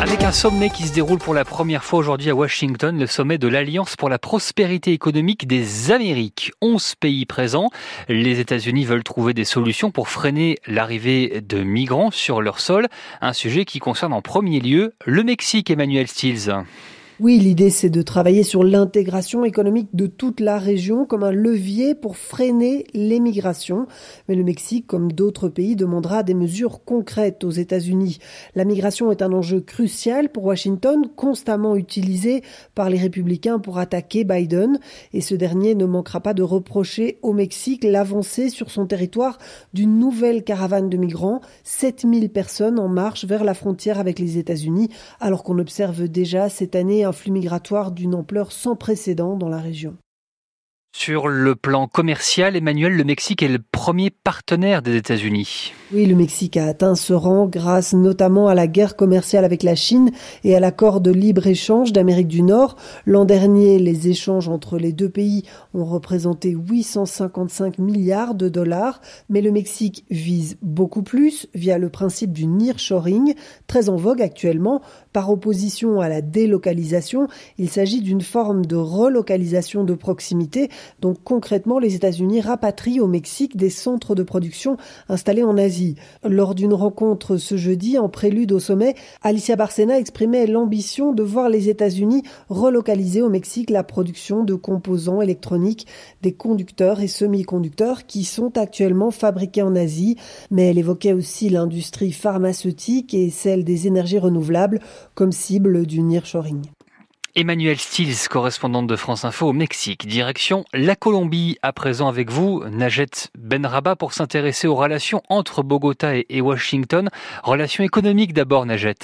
Avec un sommet qui se déroule pour la première fois aujourd'hui à Washington, le sommet de l'Alliance pour la prospérité économique des Amériques. 11 pays présents. Les États-Unis veulent trouver des solutions pour freiner l'arrivée de migrants sur leur sol. Un sujet qui concerne en premier lieu le Mexique, Emmanuel Stills. Oui, l'idée c'est de travailler sur l'intégration économique de toute la région comme un levier pour freiner l'émigration. Mais le Mexique, comme d'autres pays, demandera des mesures concrètes aux États-Unis. La migration est un enjeu crucial pour Washington, constamment utilisé par les républicains pour attaquer Biden. Et ce dernier ne manquera pas de reprocher au Mexique l'avancée sur son territoire d'une nouvelle caravane de migrants, 7000 personnes en marche vers la frontière avec les États-Unis, alors qu'on observe déjà cette année flux migratoire d'une ampleur sans précédent dans la région. Sur le plan commercial, Emmanuel, le Mexique est le premier partenaire des États-Unis. Oui, le Mexique a atteint ce rang grâce notamment à la guerre commerciale avec la Chine et à l'accord de libre-échange d'Amérique du Nord. L'an dernier, les échanges entre les deux pays ont représenté 855 milliards de dollars, mais le Mexique vise beaucoup plus via le principe du nearshoring, très en vogue actuellement. Par opposition à la délocalisation, il s'agit d'une forme de relocalisation de proximité donc concrètement, les États-Unis rapatrient au Mexique des centres de production installés en Asie. Lors d'une rencontre ce jeudi, en prélude au sommet, Alicia Barcena exprimait l'ambition de voir les États-Unis relocaliser au Mexique la production de composants électroniques, des conducteurs et semi-conducteurs qui sont actuellement fabriqués en Asie. Mais elle évoquait aussi l'industrie pharmaceutique et celle des énergies renouvelables comme cible du nearshoring. Emmanuel Stills, correspondante de France Info au Mexique. Direction la Colombie, à présent avec vous, Najet Benraba, pour s'intéresser aux relations entre Bogota et Washington. Relations économiques d'abord, Najet.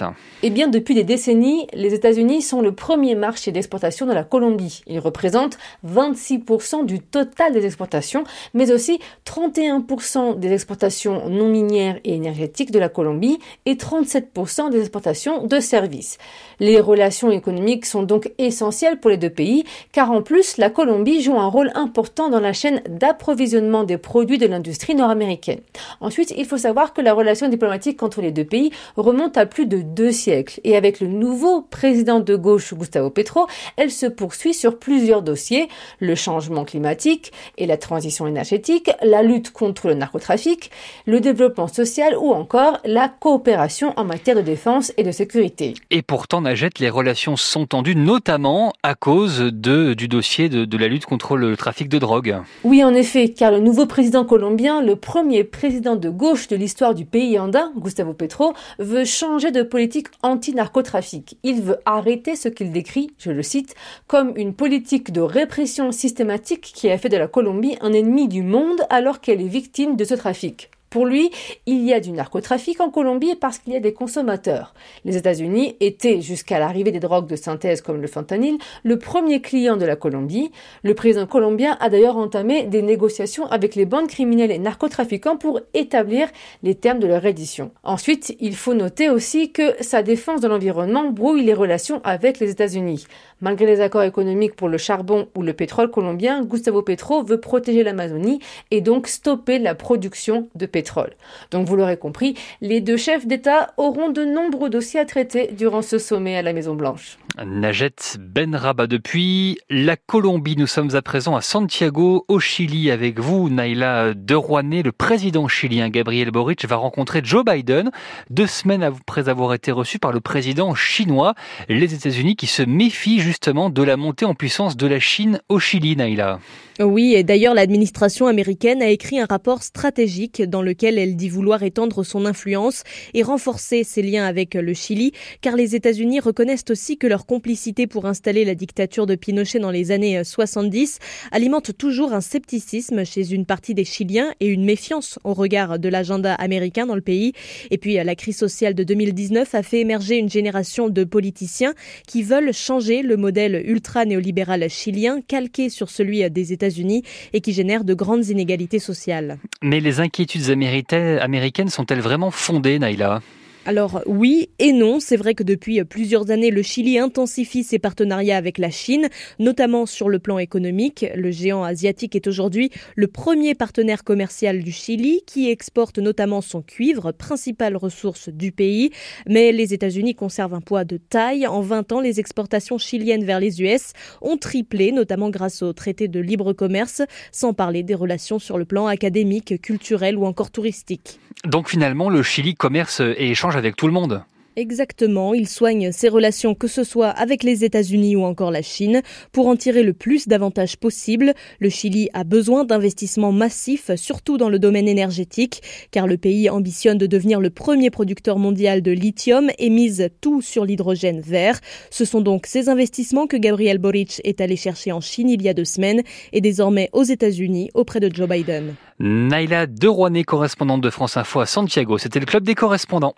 Eh bien, depuis des décennies, les États-Unis sont le premier marché d'exportation de la Colombie. Ils représentent 26% du total des exportations, mais aussi 31% des exportations non minières et énergétiques de la Colombie et 37% des exportations de services. Les relations économiques sont donc donc essentiel pour les deux pays, car en plus, la Colombie joue un rôle important dans la chaîne d'approvisionnement des produits de l'industrie nord-américaine. Ensuite, il faut savoir que la relation diplomatique entre les deux pays remonte à plus de deux siècles, et avec le nouveau président de gauche, Gustavo Petro, elle se poursuit sur plusieurs dossiers, le changement climatique et la transition énergétique, la lutte contre le narcotrafic, le développement social ou encore la coopération en matière de défense et de sécurité. Et pourtant, Najette, les relations sont tendues notamment à cause du dossier de, de la lutte contre le trafic de drogue. Oui, en effet, car le nouveau président colombien, le premier président de gauche de l'histoire du pays andin, Gustavo Petro, veut changer de politique anti-narcotrafic. Il veut arrêter ce qu'il décrit, je le cite, comme une politique de répression systématique qui a fait de la Colombie un ennemi du monde alors qu'elle est victime de ce trafic. Pour lui, il y a du narcotrafic en Colombie parce qu'il y a des consommateurs. Les États-Unis étaient, jusqu'à l'arrivée des drogues de synthèse comme le fentanyl, le premier client de la Colombie. Le président colombien a d'ailleurs entamé des négociations avec les bandes criminelles et narcotrafiquants pour établir les termes de leur reddition. Ensuite, il faut noter aussi que sa défense de l'environnement brouille les relations avec les États-Unis. Malgré les accords économiques pour le charbon ou le pétrole colombien, Gustavo Petro veut protéger l'Amazonie et donc stopper la production de pétrole. Donc vous l'aurez compris, les deux chefs d'État auront de nombreux dossiers à traiter durant ce sommet à la Maison Blanche. Najet Benraba depuis la Colombie. Nous sommes à présent à Santiago, au Chili, avec vous, Naila de Rouanet. Le président chilien Gabriel Boric va rencontrer Joe Biden deux semaines après avoir été reçu par le président chinois. Les États-Unis qui se méfient justement de la montée en puissance de la Chine au Chili, Naila. Oui, et d'ailleurs l'administration américaine a écrit un rapport stratégique dans lequel elle dit vouloir étendre son influence et renforcer ses liens avec le Chili, car les États-Unis reconnaissent aussi que leur complicité pour installer la dictature de Pinochet dans les années 70 alimente toujours un scepticisme chez une partie des Chiliens et une méfiance au regard de l'agenda américain dans le pays. Et puis la crise sociale de 2019 a fait émerger une génération de politiciens qui veulent changer le modèle ultra-néolibéral chilien calqué sur celui des États unis et qui génère de grandes inégalités sociales. Mais les inquiétudes américaines sont-elles vraiment fondées, Naïla? Alors oui et non, c'est vrai que depuis plusieurs années, le Chili intensifie ses partenariats avec la Chine, notamment sur le plan économique. Le géant asiatique est aujourd'hui le premier partenaire commercial du Chili qui exporte notamment son cuivre, principale ressource du pays. Mais les États-Unis conservent un poids de taille. En 20 ans, les exportations chiliennes vers les US ont triplé, notamment grâce au traité de libre commerce, sans parler des relations sur le plan académique, culturel ou encore touristique. Donc finalement, le Chili commerce et échange avec tout le monde. Exactement, il soigne ses relations que ce soit avec les États-Unis ou encore la Chine pour en tirer le plus d'avantages possible. Le Chili a besoin d'investissements massifs, surtout dans le domaine énergétique, car le pays ambitionne de devenir le premier producteur mondial de lithium et mise tout sur l'hydrogène vert. Ce sont donc ces investissements que Gabriel Boric est allé chercher en Chine il y a deux semaines et désormais aux États-Unis auprès de Joe Biden. Naila Derouanet, correspondante de France Info à Santiago, c'était le club des correspondants.